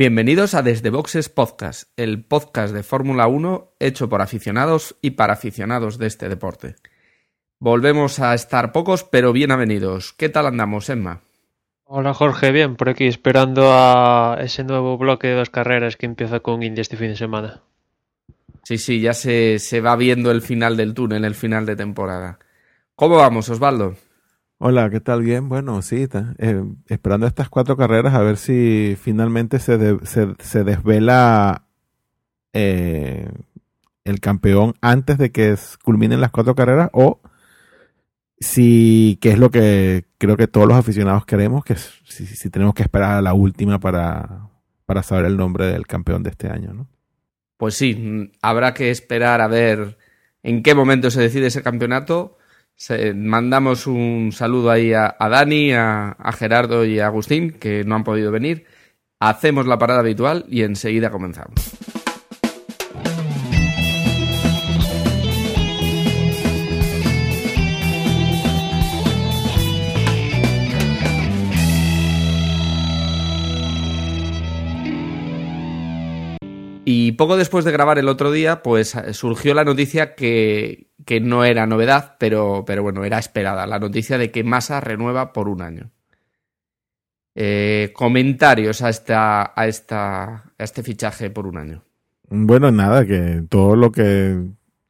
Bienvenidos a Desde Boxes Podcast, el podcast de Fórmula 1 hecho por aficionados y para aficionados de este deporte. Volvemos a estar pocos, pero bien avenidos. ¿Qué tal andamos, Emma? Hola Jorge, bien, por aquí esperando a ese nuevo bloque de dos carreras que empieza con India este fin de semana. Sí, sí, ya se, se va viendo el final del túnel, el final de temporada. ¿Cómo vamos, Osvaldo? Hola, ¿qué tal? Bien, bueno, sí, eh, esperando estas cuatro carreras a ver si finalmente se, se, desvela eh, el campeón antes de que culminen las cuatro carreras o si, que es lo que creo que todos los aficionados queremos, que si, si tenemos que esperar a la última para, para saber el nombre del campeón de este año, ¿no? Pues sí, habrá que esperar a ver en qué momento se decide ese campeonato mandamos un saludo ahí a, Dani, a, a, Gerardo y a Agustín, que no han podido venir. Hacemos la parada habitual y enseguida comenzamos. Y poco después de grabar el otro día, pues surgió la noticia que, que no era novedad, pero, pero bueno, era esperada, la noticia de que Massa renueva por un año. Eh, comentarios a, esta, a, esta, a este fichaje por un año. Bueno, nada, que todo lo que,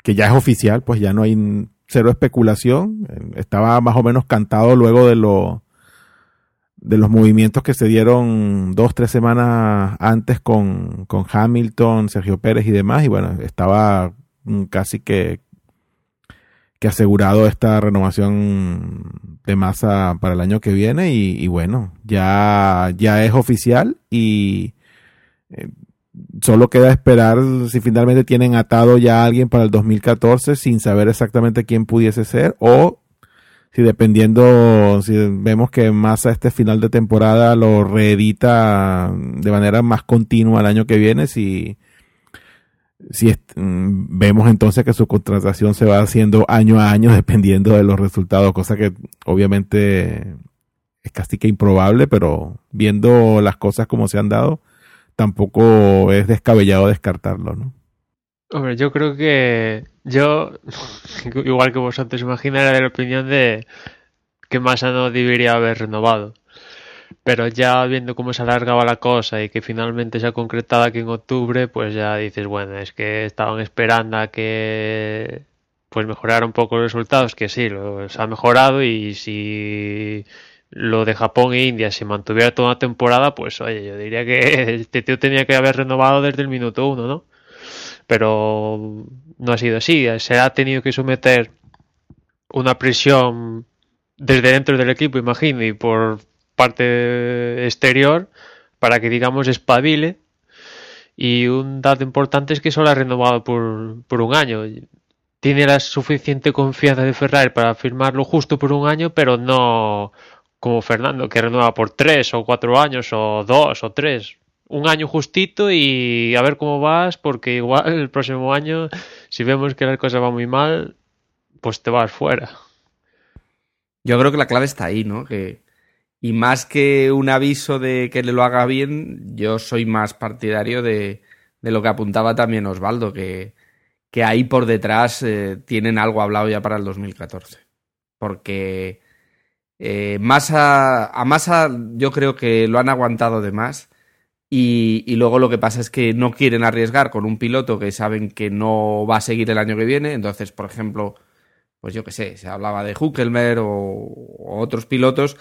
que ya es oficial, pues ya no hay cero especulación. Estaba más o menos cantado luego de lo de los movimientos que se dieron dos, tres semanas antes con, con Hamilton, Sergio Pérez y demás, y bueno, estaba casi que, que asegurado esta renovación de masa para el año que viene y, bueno, ya, ya es oficial y eh, solo queda esperar si finalmente tienen atado ya a alguien para el 2014 sin saber exactamente quién pudiese ser o si dependiendo, si vemos que Massa este final de temporada lo reedita de manera más continua el año que viene, si, si mm, vemos entonces que su contratación se va haciendo año a año dependiendo de los resultados, cosa que obviamente es casi que improbable, pero viendo las cosas como se han dado, tampoco es descabellado descartarlo, ¿no? Hombre, yo creo que yo, igual que vosotros, imaginaré de la opinión de que Massa no debería haber renovado. Pero ya viendo cómo se alargaba la cosa y que finalmente se ha concretado aquí en octubre, pues ya dices, bueno, es que estaban esperando a que pues mejorara un poco los resultados, que sí, los ha mejorado y si lo de Japón e India se mantuviera toda una temporada, pues oye, yo diría que este tío tenía que haber renovado desde el minuto uno, ¿no? Pero no ha sido así. Se ha tenido que someter una presión desde dentro del equipo, imagino, y por parte exterior para que, digamos, espabile. Y un dato importante es que solo ha renovado por, por un año. Tiene la suficiente confianza de Ferrari para firmarlo justo por un año, pero no como Fernando, que renueva por tres o cuatro años o dos o tres un año justito y a ver cómo vas, porque igual el próximo año, si vemos que la cosa va muy mal, pues te vas fuera. Yo creo que la clave está ahí, ¿no? Que, y más que un aviso de que le lo haga bien, yo soy más partidario de, de lo que apuntaba también Osvaldo, que, que ahí por detrás eh, tienen algo hablado ya para el 2014. Porque eh, a Massa yo creo que lo han aguantado de más y, luego lo que pasa es que no quieren arriesgar con un piloto que saben que no va a seguir el año que viene. Entonces, por ejemplo, pues yo qué sé, se hablaba de Huckelmer o, otros pilotos.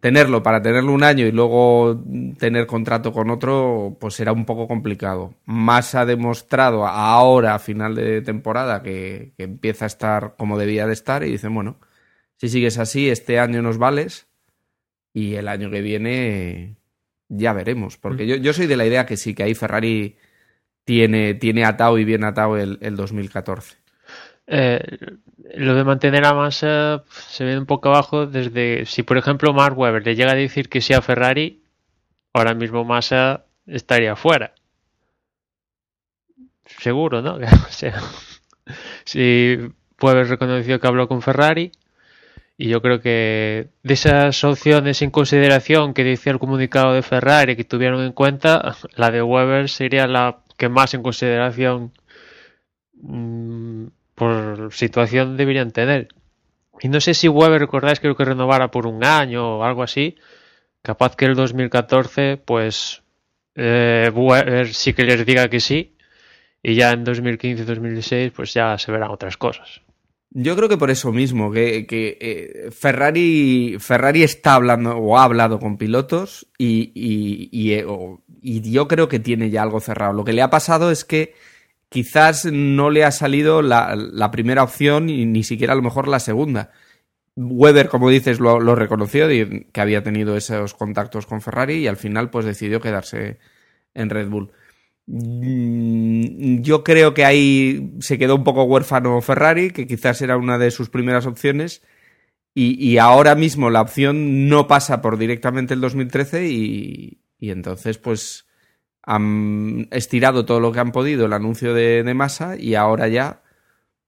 Tenerlo para tenerlo un año y luego tener contrato con otro, pues será un poco complicado. Más ha demostrado ahora, a final de temporada, que, que empieza a estar como debía de estar y dicen, bueno, si sigues así, este año nos vales y el año que viene ya veremos. Porque mm. yo, yo soy de la idea que sí, que ahí Ferrari tiene, tiene atado y bien atado el, el 2014. Eh, lo de mantener a Massa se ve un poco abajo desde si por ejemplo Mark Webber le llega a decir que sea Ferrari ahora mismo Massa estaría fuera seguro no o sea, si Webber reconoció que habló con Ferrari Y yo creo que de esas opciones en consideración que decía el comunicado de Ferrari que tuvieron en cuenta, la de Weber sería la que más en consideración mm, por situación deberían tener. Y no sé si Weber, recordáis, creo que renovara por un año o algo así. Capaz que el 2014, pues eh, Weber sí que les diga que sí. Y ya en 2015-2016, pues ya se verán otras cosas. Yo creo que por eso mismo, que, eh, Ferrari, Ferrari está hablando o ha hablado con pilotos y, y, eh, y, yo creo que tiene ya algo cerrado. Lo que le ha pasado es que quizás no le ha salido la, la primera opción y ni siquiera a lo mejor la segunda. Weber, como dices, lo, lo reconoció, que había tenido esos contactos con Ferrari y al final pues decidió quedarse en Red Bull. Mm, yo creo que ahí se quedó un poco huérfano Ferrari, que quizás era una de sus primeras opciones. Y, ahora mismo la opción no pasa por directamente el 2013 y, entonces pues han estirado todo lo que han podido el anuncio de, de Massa y ahora ya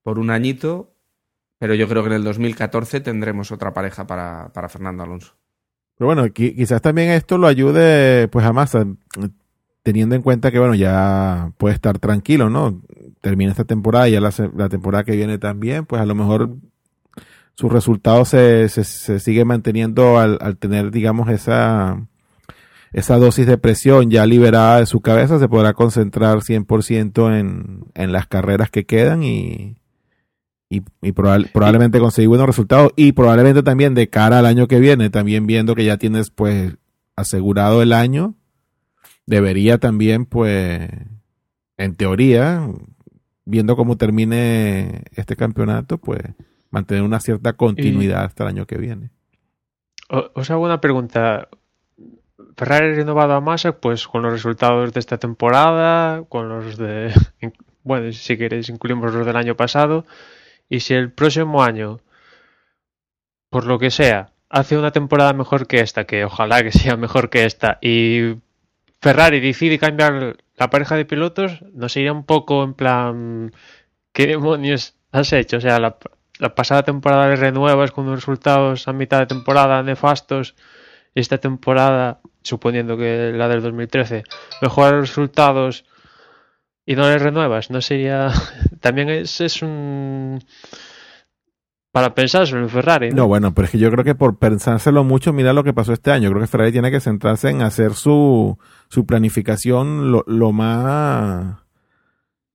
por un añito, pero yo creo que en el 2014 tendremos otra pareja para, para Fernando Alonso. Pero bueno, quizás también esto lo ayude pues a Massa teniendo en cuenta que, bueno, ya puede estar tranquilo, ¿no? Termina esta temporada y ya la, temporada que viene también, pues a lo mejor sus resultados se, se, se sigue manteniendo al, al, tener, digamos, esa, esa dosis de presión ya liberada de su cabeza, se podrá concentrar 100% en, en las carreras que quedan y, y, y probablemente conseguir buenos resultados y probablemente también de cara al año que viene, también viendo que ya tienes pues asegurado el año, debería también, pues, en teoría, viendo cómo termine este campeonato, pues, mantener una cierta continuidad hasta el año que viene. Os hago una pregunta. Ferrari renovado a Massa, pues con los resultados de esta temporada, con los de. Bueno, si queréis, incluimos los del año pasado. Y si el próximo año, por lo que sea, hace una temporada mejor que esta, que ojalá que sea mejor que esta, y Ferrari decide cambiar la pareja de pilotos, ¿no sería un poco en plan, ¿qué demonios has hecho? O sea, la, pasada temporada de renuevas con unos resultados a mitad de temporada nefastos, esta temporada, suponiendo que la del 2013, mejorar los resultados y no le renuevas, ¿no sería...? También es, es un para pensárselo en Ferrari. ¿no? bueno, pero es que yo creo que por pensárselo mucho, mira lo que pasó este año. Creo que Ferrari tiene que centrarse en hacer su, su planificación lo, lo más,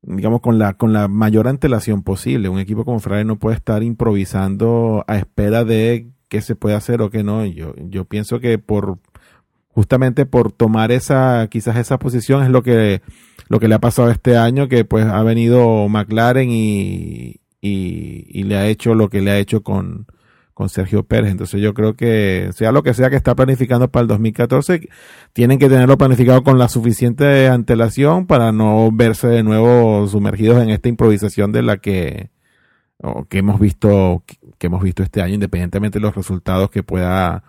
digamos, con la, con la mayor antelación posible. Un equipo como Ferrari no puede estar improvisando a espera de qué se puede hacer o qué no. Yo, yo pienso que por, justamente por tomar esa, quizás esa posición es lo que, lo que le ha pasado este año, que pues ha venido McLaren y, y, le ha hecho lo que le ha hecho con, con Sergio Pérez. Entonces yo creo que sea lo que sea que está planificando para el 2014, tienen que tenerlo planificado con la suficiente antelación para no verse de nuevo sumergidos en esta improvisación de la que, que hemos visto que hemos visto este año, independientemente de los resultados que pueda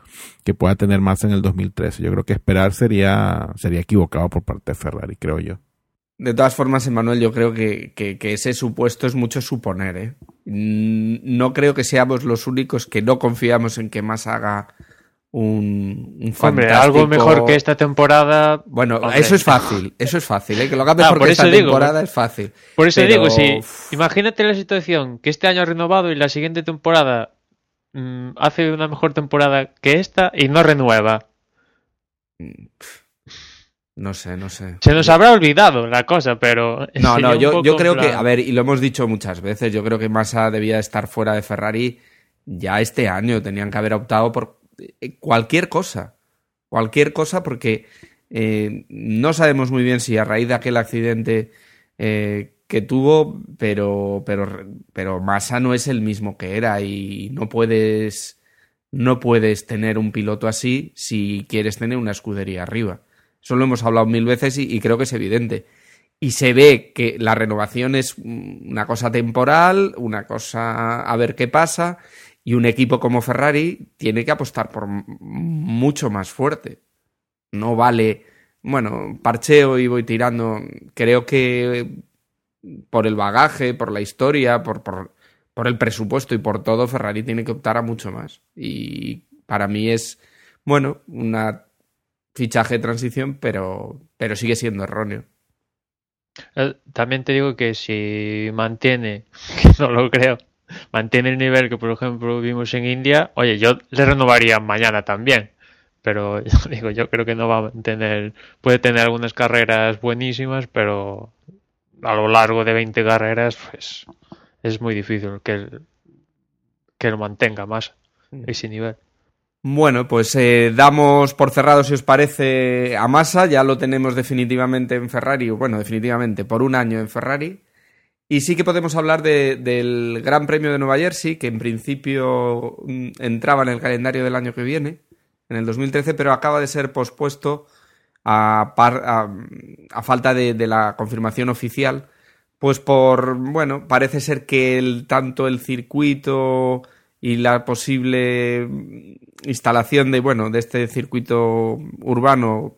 que pueda tener más en el 2013. Yo creo que esperar sería sería equivocado por parte de Ferrari, creo yo. De todas formas, Emanuel, yo creo que, ese supuesto es mucho suponer. ¿eh? No creo que seamos los únicos que no confiamos en que más haga un, un Hombre, algo mejor que esta temporada. Bueno, eso es fácil, eso es fácil, ¿eh? que lo haga mejor que esta temporada es fácil. Por eso digo, si imagínate la situación que este año ha renovado y la siguiente temporada mm, hace una mejor temporada que esta y no renueva. No sé, no sé. Se nos habrá olvidado la cosa, pero. No, no, yo, yo creo que, a ver, y lo hemos dicho muchas veces, yo creo que Massa debía estar fuera de Ferrari ya este año. Tenían que haber optado por eh, cualquier cosa. Cualquier cosa, porque eh, no sabemos muy bien si a raíz de aquel accidente eh, que tuvo, pero, pero, pero Massa no es el mismo que era y no puedes. No puedes tener un piloto así si quieres tener una escudería arriba. Eso lo hemos hablado mil veces y, creo que es evidente. Y se ve que la renovación es una cosa temporal, una cosa a ver qué pasa, y un equipo como Ferrari tiene que apostar por mucho más fuerte. No vale, bueno, parcheo y voy tirando. Creo que por el bagaje, por la historia, por, por, por el presupuesto y por todo, Ferrari tiene que optar a mucho más. Y para mí es, bueno, una fichaje de transición, pero, pero sigue siendo erróneo. Eh, también te digo que si mantiene, que no lo creo, mantiene el nivel que por ejemplo vimos en India, oye, yo le renovaría mañana también. Pero digo, yo creo que no va a mantener, puede tener algunas carreras buenísimas, pero a lo largo de 20 carreras, pues es muy difícil que, que lo mantenga más mm. ese nivel. Bueno, pues eh, damos por cerrado, si os parece, a Massa. Ya lo tenemos definitivamente en Ferrari, bueno, definitivamente por un año en Ferrari. Y sí que podemos hablar del Gran Premio de Nueva Jersey, que en principio mm, entraba en el calendario del año que viene, en el 2013, pero acaba de ser pospuesto a, a, falta de, de, la confirmación oficial. Pues por, bueno, parece ser que el, tanto el circuito y la posible instalación de, bueno, de este circuito urbano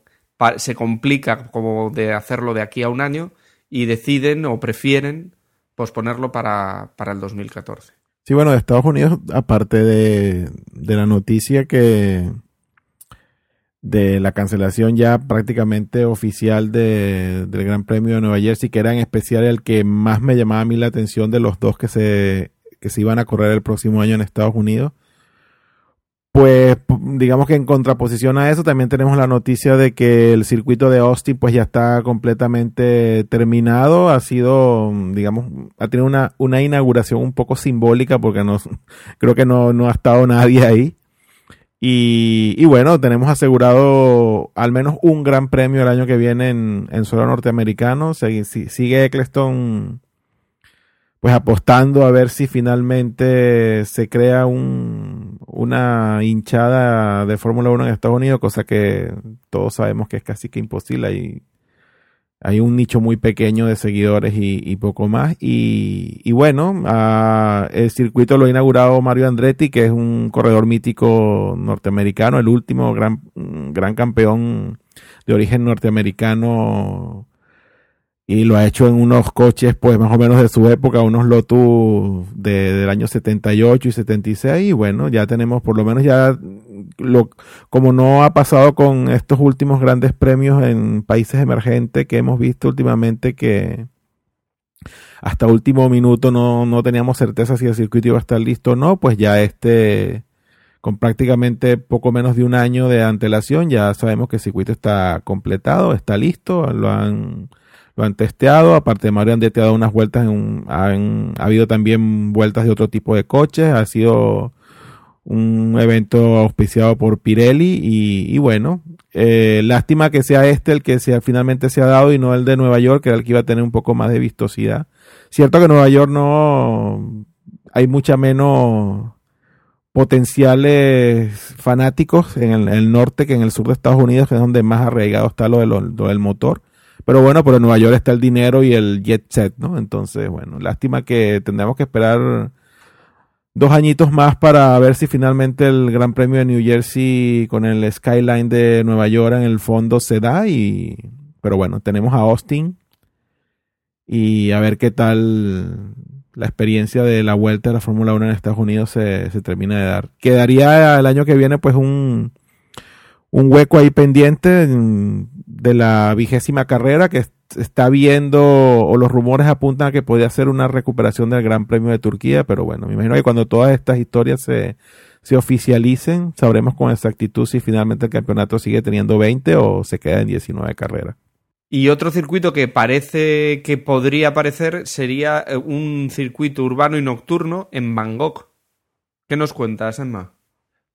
se complica como de hacerlo de aquí a un año y deciden o prefieren posponerlo para, para el 2014. Sí, bueno, de Estados Unidos, aparte de, de la noticia que de la cancelación ya prácticamente oficial de, del Gran Premio de Nueva Jersey, que era en especial el que más me llamaba a mí la atención de los dos que se, que se iban a correr el próximo año en Estados Unidos. Pues digamos que en contraposición a eso también tenemos la noticia de que el circuito de Austin pues ya está completamente terminado, ha sido digamos ha tenido una, una inauguración un poco simbólica porque no creo que no, no ha estado nadie ahí. Y, y, bueno, tenemos asegurado al menos un gran premio el año que viene en, en suelo norteamericano. sigue Eccleston pues apostando a ver si finalmente se crea un, una hinchada de Fórmula 1 en Estados Unidos, cosa que todos sabemos que es casi que imposible. Hay, hay un nicho muy pequeño de seguidores y, poco más. Y, y bueno, ah, el circuito lo ha inaugurado Mario Andretti, que es un corredor mítico norteamericano, el último gran, gran campeón de origen norteamericano y lo ha hecho en unos coches pues más o menos de su época, unos Lotus de, del año 78 y 76 y bueno, ya tenemos por lo menos ya lo como no ha pasado con estos últimos grandes premios en países emergentes que hemos visto últimamente que hasta último minuto no, no teníamos certeza si el circuito iba a estar listo o no, pues ya este con prácticamente poco menos de un año de antelación ya sabemos que el circuito está completado, está listo, lo han lo han testeado. Aparte de Mario Andretti ha dado unas vueltas, en han, ha habido también vueltas de otro tipo de coches. Ha sido un evento auspiciado por Pirelli y, bueno, eh, lástima que sea este el que sea, finalmente se ha dado y no el de Nueva York, que era el que iba a tener un poco más de vistosidad. Cierto que Nueva York no hay mucha menos potenciales fanáticos en el, norte que en el sur de Estados Unidos, que es donde más arraigado está lo, lo del motor. Pero bueno, pero en Nueva York está el dinero y el jet set, ¿no? Entonces, bueno, lástima que tendremos que esperar dos añitos más para ver si finalmente el Gran Premio de New Jersey con el skyline de Nueva York en el fondo se da y pero bueno, tenemos a Austin y a ver qué tal la experiencia de la vuelta de la Fórmula 1 en Estados Unidos se, se termina de dar. Quedaría el año que viene pues un un hueco ahí pendiente de la vigésima carrera que está viendo o los rumores apuntan a que podría ser una recuperación del Gran Premio de Turquía, pero bueno, me imagino que cuando todas estas historias se, se oficialicen, sabremos con exactitud si finalmente el campeonato sigue teniendo 20 o se queda en 19 carreras. Y otro circuito que parece que podría aparecer sería eh, un circuito urbano y nocturno en Bangkok. ¿Qué nos cuentas, Emma?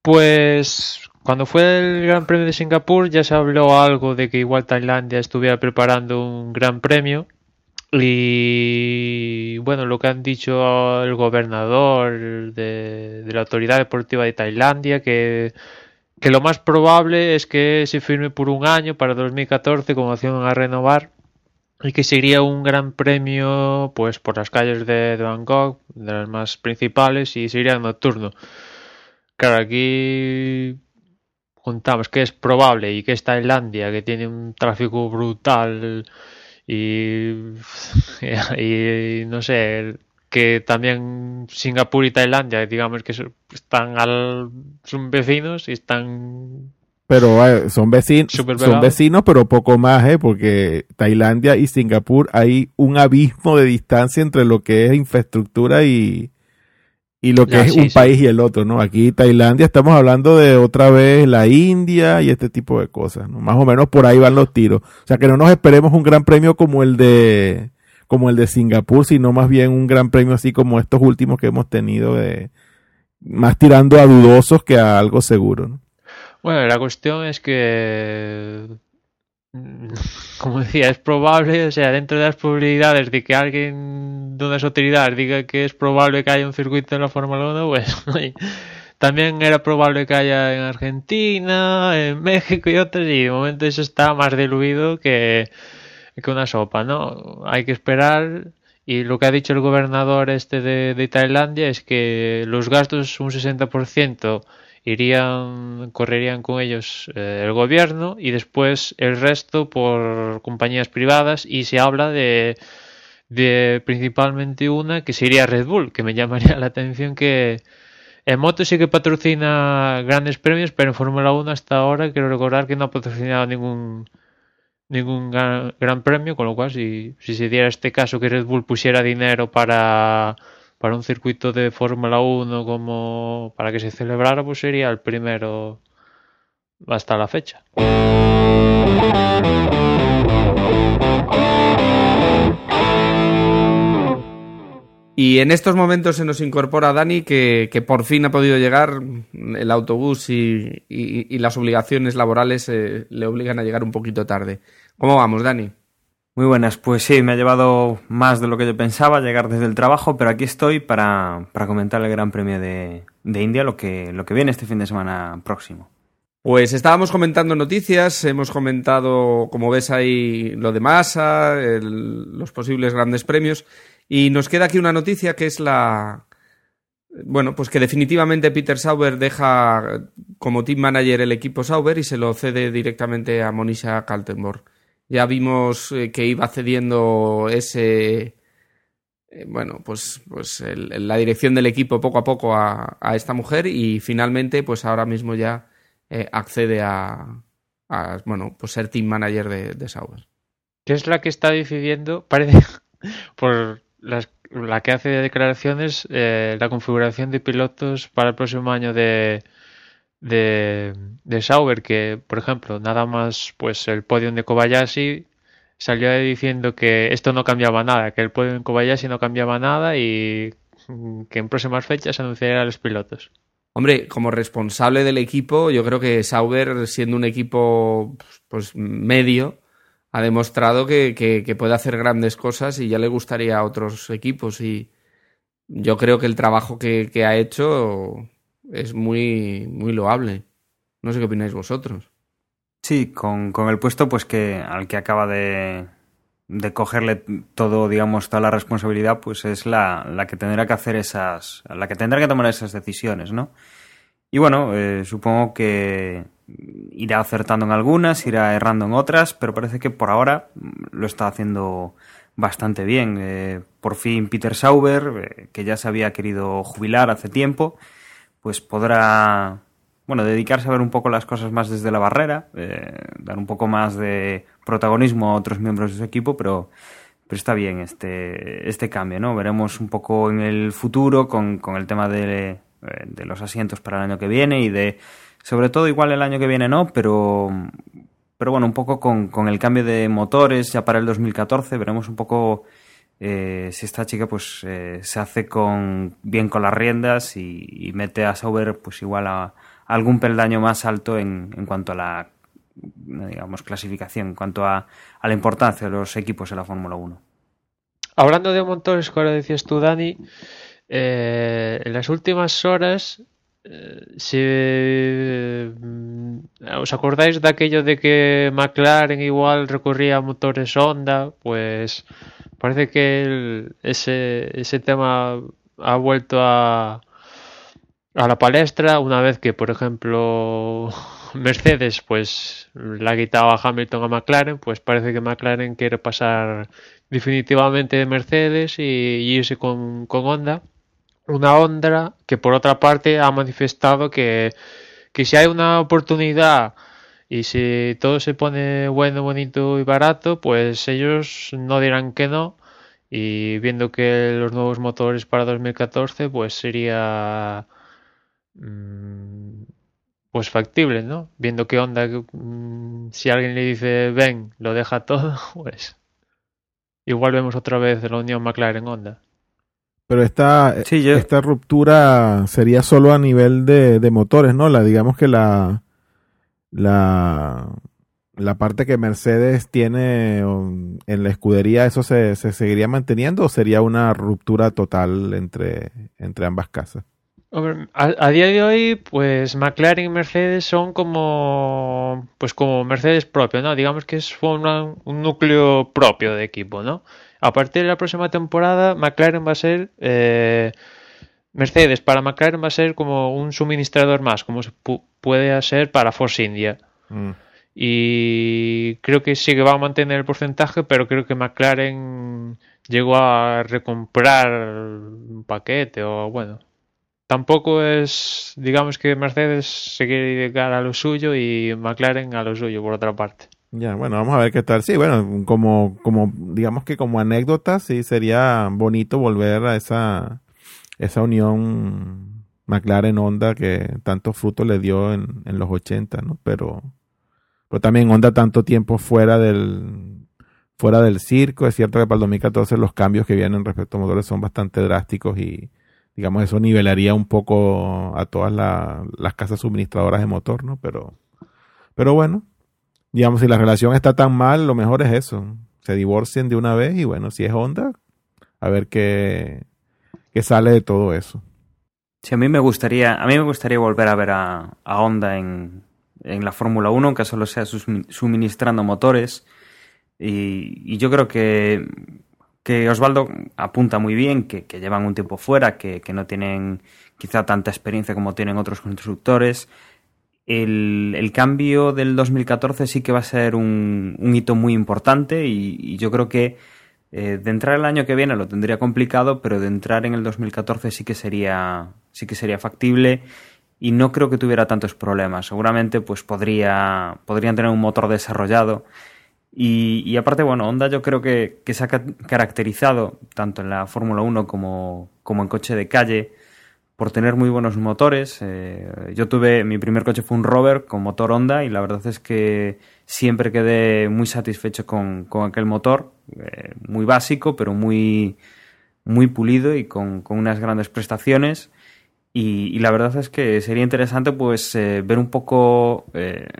Pues cuando fue el Gran Premio de Singapur ya se habló algo de que igual Tailandia estuviera preparando un Gran Premio y bueno, lo que han dicho el gobernador de, la Autoridad Deportiva de Tailandia, que, que, lo más probable es que se firme por un año para 2014 como opción a renovar y que sería un gran premio pues por las calles de, de Bangkok, de las más principales, y sería nocturno. Claro, aquí contamos que es probable y que es Tailandia, que tiene un tráfico brutal y, y no sé, que también Singapur y Tailandia, digamos que están al, son vecinos y están pero son vecinos, son vecinos, pero poco más, ¿eh? Porque Tailandia y Singapur hay un abismo de distancia entre lo que es infraestructura y, y lo que es un país y el otro, ¿no? Aquí Tailandia estamos hablando de otra vez la India y este tipo de cosas, ¿no? Más o menos por ahí van los tiros. O sea que no nos esperemos un gran premio como el de como el de Singapur, sino más bien un gran premio así como estos últimos que hemos tenido de más tirando a dudosos que a algo seguro, ¿no? Bueno, la cuestión es que, como decía, es probable, o sea, dentro de las probabilidades de que alguien de unas autoridades diga que es probable que haya un circuito en la Fórmula 1, pues también era probable que haya en Argentina, en México y otros, y de momento eso está más diluido que, que una sopa, ¿no? Hay que esperar. Y lo que ha dicho el gobernador este de, de Tailandia es que los gastos un 60% irían, correrían con ellos eh, el gobierno y después el resto por compañías privadas. Y se habla de, de principalmente una que sería Red Bull, que me llamaría la atención que en moto sí que patrocina grandes premios, pero en Fórmula 1 hasta ahora quiero recordar que no ha patrocinado ningún ningún gran, premio, con lo cual si, si se diera este caso que Red Bull pusiera dinero para para un circuito de Fórmula 1 como para que se celebrara, pues sería el primero hasta la fecha. Y en estos momentos se nos incorpora Dani, que, por fin ha podido llegar. El autobús y, las obligaciones laborales eh, le obligan a llegar un poquito tarde. ¿Cómo vamos, Dani? Muy buenas, pues sí, me ha llevado más de lo que yo pensaba llegar desde el trabajo, pero aquí estoy para, comentar el Gran Premio de, India, lo que, lo que viene este fin de semana próximo. Pues estábamos comentando noticias, hemos comentado, como ves ahí, lo de Massa, los posibles grandes premios, y nos queda aquí una noticia que es la... Bueno, pues que definitivamente Peter Sauber deja como team manager el equipo Sauber y se lo cede directamente a Monisha Kaltenborg. Ya vimos eh, que iba cediendo ese, eh, bueno, pues, pues la dirección del equipo poco a poco a, esta mujer y finalmente, pues ahora mismo ya eh, accede a, bueno, pues ser team manager de, de Sauber. ¿Qué es la que está decidiendo? Parece, por la que hace declaraciones, la configuración de pilotos para el próximo año de, de, de Sauber, que por ejemplo, nada más pues el podium de Kobayashi salió diciendo que esto no cambiaba nada, que el podium de Kobayashi no cambiaba nada y que en próximas fechas anunciaría a los pilotos. Hombre, como responsable del equipo, yo creo que Sauber, siendo un equipo pues medio, ha demostrado que, que, puede hacer grandes cosas y ya le gustaría a otros equipos. Y yo creo que el trabajo que ha hecho es muy, muy loable. No sé qué opináis vosotros. Sí, con, con el puesto pues que al que acaba de, de cogerle todo, digamos, toda la responsabilidad, pues es la, la, que tendrá que hacer esas, la que tendrá que tomar esas decisiones, ¿no? Y bueno, eh, supongo que irá acertando en algunas, irá errando en otras, pero parece que por ahora lo está haciendo bastante bien. Eh, por fin Peter Sauber, eh, que ya se había querido jubilar hace tiempo, pues podrá, bueno, dedicarse a ver un poco las cosas más desde la barrera, eh, dar un poco más de protagonismo a otros miembros de su equipo, pero, pero está bien este, este cambio, ¿no? Veremos un poco en el futuro con, con el tema de, eh, de los asientos para el año que viene y de, sobre todo igual el año que viene no, pero, pero bueno, un poco con, con el cambio de motores ya para el 2014, veremos un poco eh, si esta chica pues eh, se hace con bien con las riendas y, mete a Sauber pues igual a, algún peldaño más alto en, en, cuanto a la digamos clasificación, en cuanto a, la importancia de los equipos en la Fórmula 1. Hablando de motores, como decías tú, Dani, eh, en las últimas horas si os acordáis de aquello de que McLaren igual recorría a motores Honda, pues Parece que ese, ese tema ha vuelto a, a la palestra una vez que, por ejemplo, Mercedes pues la ha quitado a Hamilton a McLaren, pues parece que McLaren quiere pasar definitivamente de Mercedes y, irse con, con Honda. Una Honda que por otra parte ha manifestado que, que si hay una oportunidad y si todo se pone bueno, bonito y barato, pues ellos no dirán que no. Y viendo que los nuevos motores para 2014, pues sería mm, pues factible, ¿no? Viendo que onda, mm, si alguien le dice ven, lo deja todo, pues igual vemos otra vez la unión McLaren-Honda. Pero esta, esta ruptura sería solo a nivel de, de motores, ¿no? La, digamos que la, la, la parte que Mercedes tiene en la escudería, ¿eso se, se seguiría manteniendo o sería una ruptura total entre, entre ambas casas? A, día de hoy, pues McLaren y Mercedes son como, pues como Mercedes propio, ¿no? Digamos que es un núcleo propio de equipo, ¿no? A partir de la próxima temporada, McLaren va a ser eh, Mercedes para McLaren va a ser como un suministrador más, como se puede ser para Force India. Mm. Y creo que sí que va a mantener el porcentaje, pero creo que McLaren llegó a recomprar un paquete o bueno. Tampoco es, digamos que Mercedes se quiere dedicar a lo suyo y McLaren a lo suyo, por otra parte. Ya, bueno, vamos a ver qué tal. Sí, bueno, como, como, digamos que como anécdota, sí sería bonito volver a esa, esa unión McLaren-Honda que tanto fruto le dio en, en los 80, ¿no? Pero, pero también Honda tanto tiempo fuera del, fuera del circo. Es cierto que para el 2014 los cambios que vienen respecto a motores son bastante drásticos y, digamos, eso nivelaría un poco a todas las casas suministradoras de motor, ¿no? Pero, pero bueno, digamos, si la relación está tan mal, lo mejor es eso. Se divorcien de una vez y bueno, si es Honda, a ver qué, que sale de todo eso. Sí, a mí me gustaría, a mí me gustaría volver a ver a, Honda en, en la Fórmula 1, aunque solo sea suministrando motores. Y, yo creo que, que Osvaldo apunta muy bien, que, llevan un tiempo fuera, que, no tienen quizá tanta experiencia como tienen otros constructores. El, cambio del 2014 sí que va a ser un, hito muy importante y yo creo que eh, de entrar el año que viene lo tendría complicado, pero de entrar en el 2014 sí que sería, sí que sería factible y no creo que tuviera tantos problemas. Seguramente pues podría, podrían tener un motor desarrollado. Y, aparte, bueno, Honda yo creo que, se ha caracterizado tanto en la Fórmula 1 como, como en coche de calle por tener muy buenos motores. Eh, yo tuve, mi primer coche fue un Rover con motor Honda y la verdad es que siempre quedé muy satisfecho con, con aquel motor, eh, muy básico, pero muy, muy pulido y con, con unas grandes prestaciones. Y, la verdad es que sería interesante pues eh, ver un poco,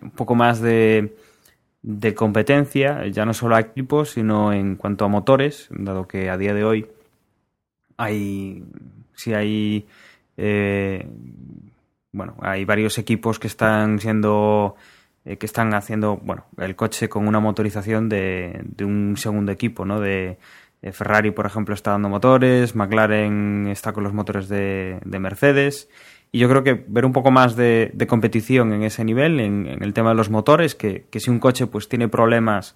un poco más de, de competencia, ya no solo a equipos, sino en cuanto a motores, dado que a día de hoy hay, si hay eh, bueno, hay varios equipos que están siendo eh, que están haciendo bueno el coche con una motorización de, un segundo equipo, ¿no? De, Ferrari, por ejemplo, está dando motores, McLaren está con los motores de, Mercedes. Y yo creo que ver un poco más de, competición en ese nivel, en, el tema de los motores, que, si un coche pues tiene problemas,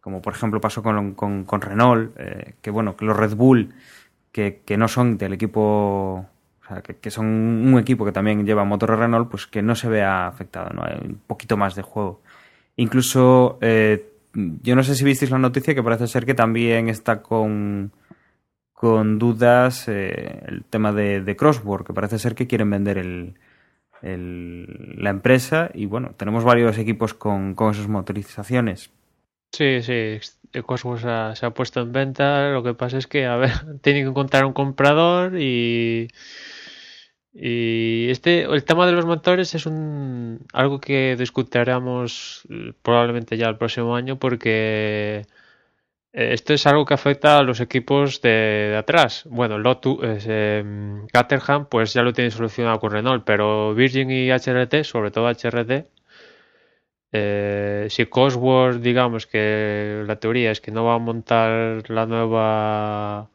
como por ejemplo pasó con, con, Renault, eh, que bueno, que los Red Bull, que, que no son del equipo que, son un equipo que también lleva motor Renault, pues que no se vea afectado, ¿no? Hay un poquito más de juego. Incluso, eh, yo no sé si visteis la noticia que parece ser que también está con, con dudas eh, el tema de, de Crossword, que parece ser que quieren vender el, la empresa y bueno, tenemos varios equipos con, con esas motorizaciones. Sí, sí, Cosmos se ha, puesto en venta. Lo que pasa es que, a ver, tiene que encontrar un comprador y y este, el tema de los motores es un, algo que discutiremos eh, probablemente ya el próximo año porque esto es algo que afecta a los equipos de, atrás. Bueno, Lotus, eh, Caterham, pues ya lo tiene solucionado con Renault, pero Virgin y HRT, sobre todo HRT, si Cosworth, digamos que la teoría es que no va a montar la nueva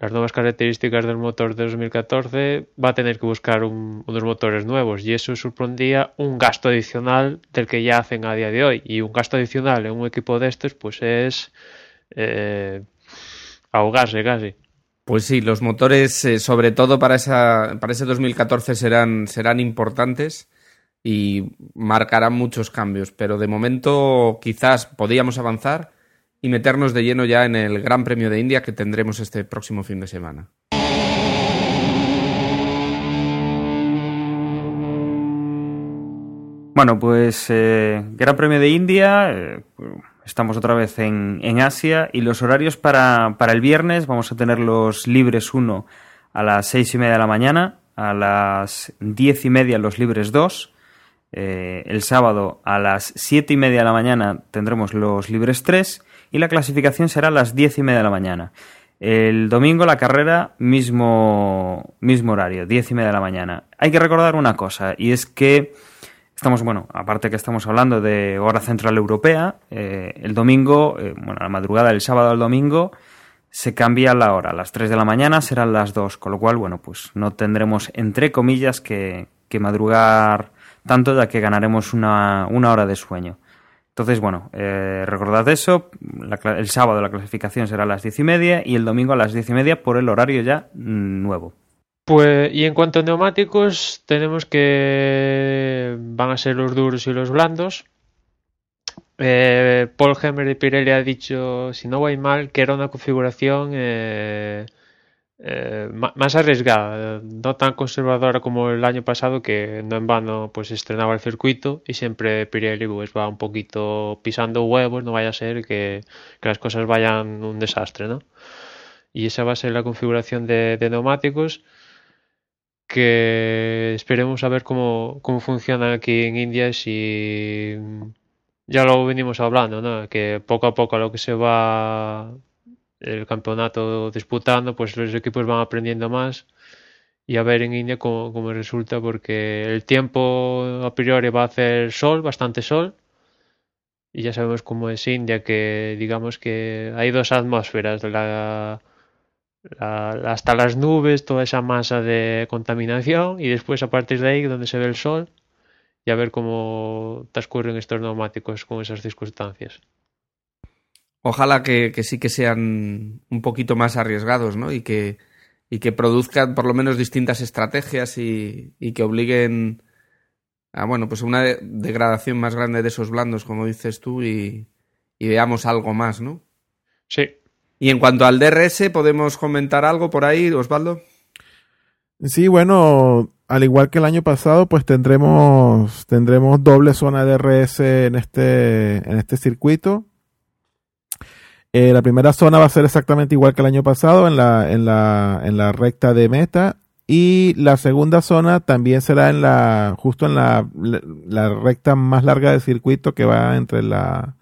las nuevas características del motor de 2014, va a tener que buscar unos motores nuevos y eso supondría un gasto adicional del que ya hacen a día de hoy. Y un gasto adicional en un equipo de estos, pues es eh, ahogarse casi. Pues sí, los motores, eh, sobre todo para, esa, para ese 2014, serán, serán importantes y marcarán muchos cambios. Pero de momento, quizás podríamos avanzar y meternos de lleno ya en el Gran Premio de India que tendremos este próximo fin de semana. Bueno, pues eh, Gran Premio de India, eh, estamos otra vez en, Asia y los horarios para, el viernes vamos a tener los libres 1 a las 6 y media de la mañana, a las 10 y media los libres 2, eh, el sábado a las 7 y media de la mañana tendremos los libres 3 y la clasificación será a las diez y media de la mañana. El domingo la carrera, mismo, mismo horario, diez y media de la mañana. Hay que recordar una cosa, y es que estamos, bueno, aparte que estamos hablando de hora central europea, eh, el domingo, eh, bueno, la madrugada del sábado al domingo, se cambia la hora. Las 3 de la mañana serán las 2, con lo cual, bueno, pues no tendremos, entre comillas, que, que madrugar tanto, ya que ganaremos una, una hora de sueño. Entonces, bueno, eh, recordad eso. el sábado la clasificación será a las diez y media y el domingo a las diez y media por el horario ya nuevo. Pues, y en cuanto a neumáticos, tenemos que van a ser los duros y los blandos. Eh, Paul Hemmer de Pirelli ha dicho, si no voy mal, que era una configuración eh, eh, más arriesgada, no tan conservadora como el año pasado que no en vano pues estrenaba el circuito y siempre Pirelli pues va un poquito pisando huevos, no vaya a ser que, las cosas vayan un desastre, ¿no? Y esa va a ser la configuración de, neumáticos que esperemos a ver cómo, cómo funcionan aquí en India si ya lo venimos hablando, ¿no? Que poco a poco a lo que se va el campeonato disputando, pues los equipos van aprendiendo más y a ver en India cómo, resulta, porque el tiempo a priori va a hacer sol, bastante sol, y ya sabemos cómo es India, que digamos que hay dos atmósferas, la, hasta las nubes, toda esa masa de contaminación, y después a partir de ahí donde se ve el sol, y a ver cómo transcurren estos neumáticos con esas circunstancias. Ojalá que, sí que sean un poquito más arriesgados, ¿no? Y que, y que produzcan por lo menos distintas estrategias y, que obliguen a, bueno, pues una degradación más grande de esos blandos, como dices tú, y, veamos algo más, ¿no? Sí. Y en cuanto al DRS, ¿podemos comentar algo por ahí, Osvaldo? Sí, bueno, al igual que el año pasado, pues tendremos, tendremos doble zona de DRS en este, en este circuito. Eh, la primera zona va a ser exactamente igual que el año pasado en la, en la, en la recta de meta. Y la segunda zona también será en la, justo en la, la, recta más larga del circuito que va entre la,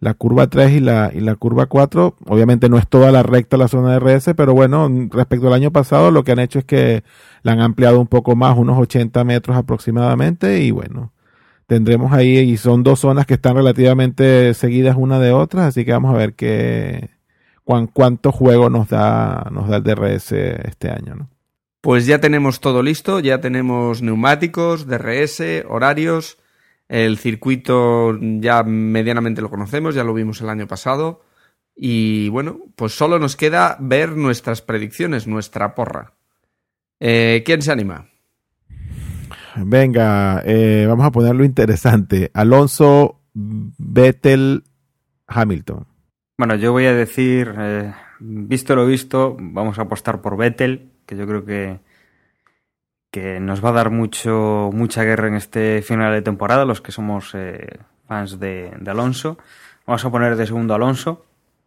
la curva 3 y la, y la curva 4. Obviamente no es toda la recta la zona de RS, pero bueno, respecto al año pasado lo que han hecho es que la han ampliado un poco más, unos 80 metros aproximadamente, y bueno, tendremos ahí, y son dos zonas que están relativamente seguidas una de otras, así que vamos a ver qué, cuánto juego nos da, nos da el DRS este año, ¿no? Pues ya tenemos todo listo, ya tenemos neumáticos, DRS, horarios, el circuito ya medianamente lo conocemos, ya lo vimos el año pasado. Y bueno, pues solo nos queda ver nuestras predicciones, nuestra porra. Eh, ¿Quién se anima? Venga, eh, vamos a ponerlo interesante. Alonso, Vettel, Hamilton. Bueno, yo voy a decir, eh, visto lo visto, vamos a apostar por Vettel, que yo creo que, que nos va a dar mucho, mucha guerra en este final de temporada, los que somos eh, fans de, Alonso. Vamos a poner de segundo Alonso,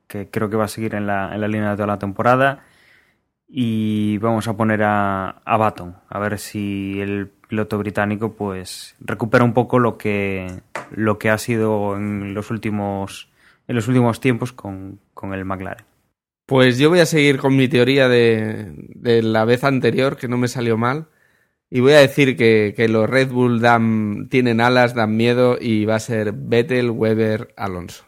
que creo que va a seguir en la, en la línea de toda la temporada. Y vamos a poner a, a Baton, a ver si el piloto británico pues recupera un poco lo que, lo que ha sido en los últimos, en los últimos tiempos con, el McLaren. Pues yo voy a seguir con mi teoría de, de, la vez anterior, que no me salió mal. Y voy a decir que, que, los Red Bull dan, tienen alas, dan miedo y va a ser Vettel, Weber, Alonso.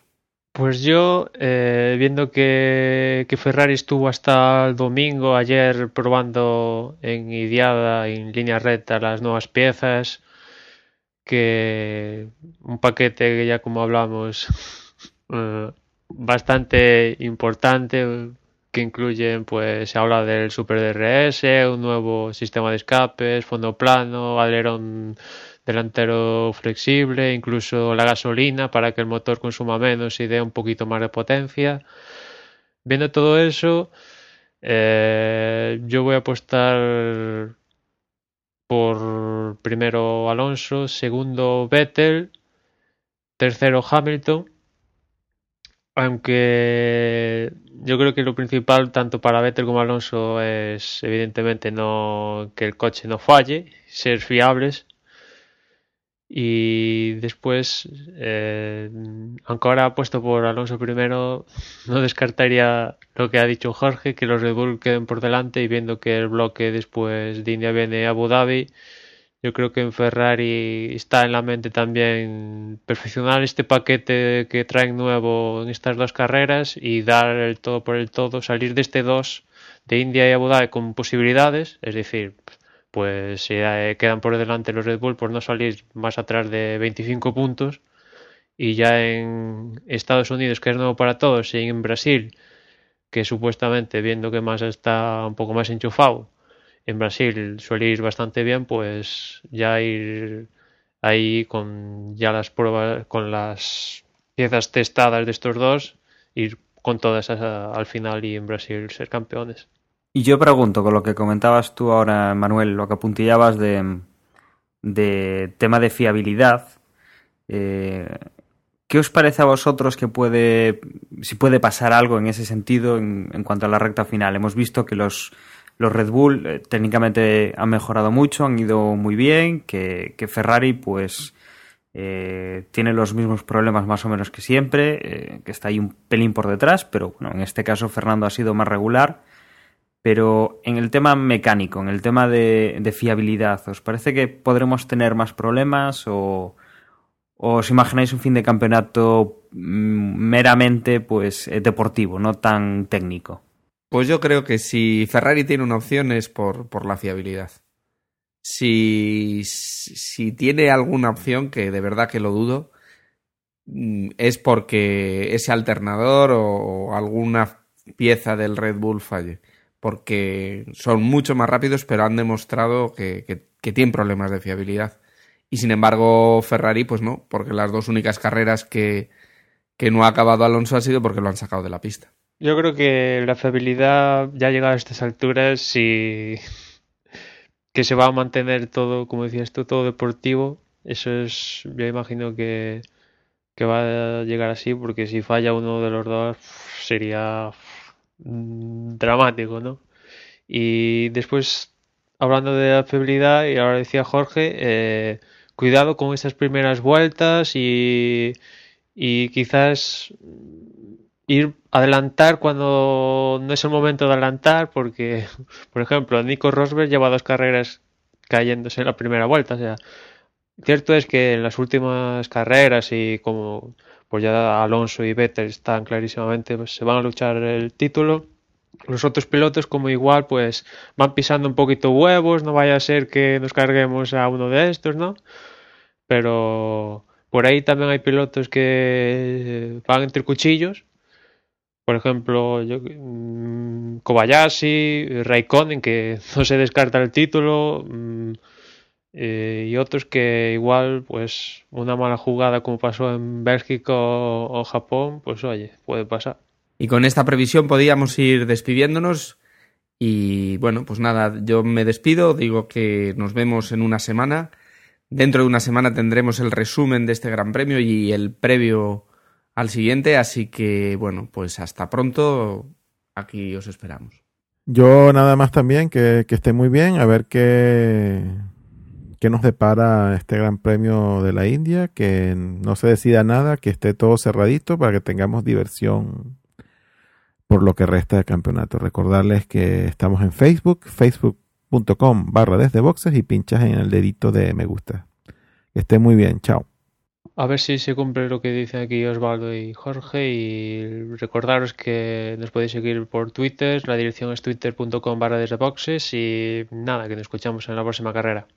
Pues yo, eh, viendo que, que, Ferrari estuvo hasta el domingo, ayer, probando en Idiada, en línea recta, las nuevas piezas, que un paquete que ya como hablamos, eh, bastante importante, que incluyen, pues se habla del Super DRS, un nuevo sistema de escapes, fondo plano, alerón delantero flexible, incluso la gasolina para que el motor consuma menos y dé un poquito más de potencia. Viendo todo eso, eh, yo voy a apostar por primero Alonso, segundo Vettel, tercero Hamilton. Aunque yo creo que lo principal tanto para Vettel como Alonso es evidentemente no que el coche no falle, ser fiables. Y después, eh, aunque ahora ha puesto por Alonso primero, no descartaría lo que ha dicho Jorge, que los Red Bull queden por delante y viendo que el bloque después de India viene a Abu Dhabi, yo creo que en Ferrari está en la mente también perfeccionar este paquete que traen nuevo en estas dos carreras y dar el todo por el todo, salir de este 2 de India y Abu Dhabi con posibilidades, es decir, pues si eh, quedan por delante los Red Bull por no salir más atrás de 25 puntos. Y ya en Estados Unidos que es nuevo para todos y en Brasil que supuestamente viendo que más está un poco más enchufado en Brasil suele ir bastante bien pues ya ir ahí con ya las pruebas con las piezas testadas de estos dos ir con todas al final y en Brasil ser campeones y yo pregunto, con lo que comentabas tú ahora, Manuel, lo que apuntillabas de, de tema de fiabilidad, eh, ¿qué os parece a vosotros que puede, si puede pasar algo en ese sentido en, en cuanto a la recta final? Hemos visto que los, los Red Bull eh, técnicamente han mejorado mucho, han ido muy bien, que, Ferrari pues eh, tiene los mismos problemas más o menos que siempre, eh, que está ahí un pelín por detrás, pero bueno, en este caso Fernando ha sido más regular. Pero en el tema mecánico, en el tema de, fiabilidad, ¿os parece que podremos tener más problemas o, os imagináis un fin de campeonato mm, meramente pues eh, deportivo, no tan técnico? Pues yo creo que si Ferrari tiene una opción es por, por la fiabilidad. Si, si tiene alguna opción, que de verdad que lo dudo, mm, es porque ese alternador o alguna pieza del Red Bull falle porque son mucho más rápidos, pero han demostrado que, tienen problemas de fiabilidad. Y sin embargo, Ferrari, pues no, porque las dos únicas carreras que, no ha acabado Alonso ha sido porque lo han sacado de la pista. Yo creo que la fiabilidad ya ha llegado a estas alturas y que se va a mantener todo, como decías tú, todo deportivo. Eso es, yo imagino que, que va a llegar así, porque si falla uno de los dos sería Mm, dramático, ¿no? Y después, hablando de la fiabilidad, y ahora decía Jorge, eh, cuidado con esas primeras vueltas y, y quizás ir adelantar cuando no es el momento de adelantar, porque, por ejemplo, Nico Rosberg lleva dos carreras cayéndose en la primera vuelta. O sea, cierto es que en las últimas carreras y como pues ya Alonso y Vettel están clarísimamente, pues se van a luchar el título. Los otros pilotos, como igual, pues van pisando un poquito huevos, no vaya a ser que nos carguemos a uno de estos, ¿no? Pero por ahí también hay pilotos que van entre cuchillos. Por ejemplo, yo, mm, Kobayashi, Raikkonen, que no se descarta el título. Mm, eh, y otros que igual, pues una mala jugada como pasó en Bélgica o, Japón, pues oye, puede pasar. Y con esta previsión podíamos ir despidiéndonos. Y bueno, pues nada, yo me despido, digo que nos vemos en una semana. Dentro de una semana tendremos el resumen de este Gran Premio y el previo al siguiente, así que bueno, pues hasta pronto, aquí os esperamos. Yo nada más también, que, que esté muy bien, a ver qué, qué nos depara este Gran Premio de la India, que no se decida nada, que esté todo cerradito para que tengamos diversión por lo que resta del campeonato. Recordarles que estamos en Facebook, facebook.com barra desde boxes y pinchas en el dedito de me gusta. Que esté muy bien, chao. A ver si se cumple lo que dicen aquí Osvaldo y Jorge y recordaros que nos podéis seguir por Twitter, la dirección es twitter.com barra desde boxes y nada, que nos escuchamos en la próxima carrera.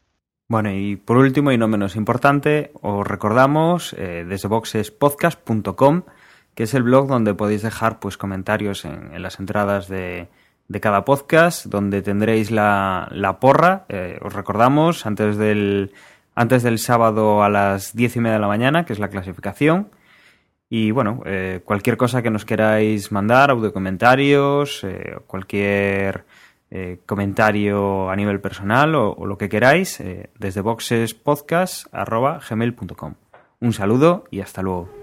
Bueno, y por último y no menos importante, os recordamos eh, boxespodcast.com, que es el blog donde podéis dejar pues comentarios en, las entradas de, de, cada podcast, donde tendréis la, la porra. Eh, os recordamos antes del, antes del sábado a las diez y media de la mañana, que es la clasificación. Y bueno, eh, cualquier cosa que nos queráis mandar, audio comentarios, eh, cualquier eh, comentario a nivel personal o, lo que queráis, desde boxespodcast.gmail.com. Un saludo y hasta luego.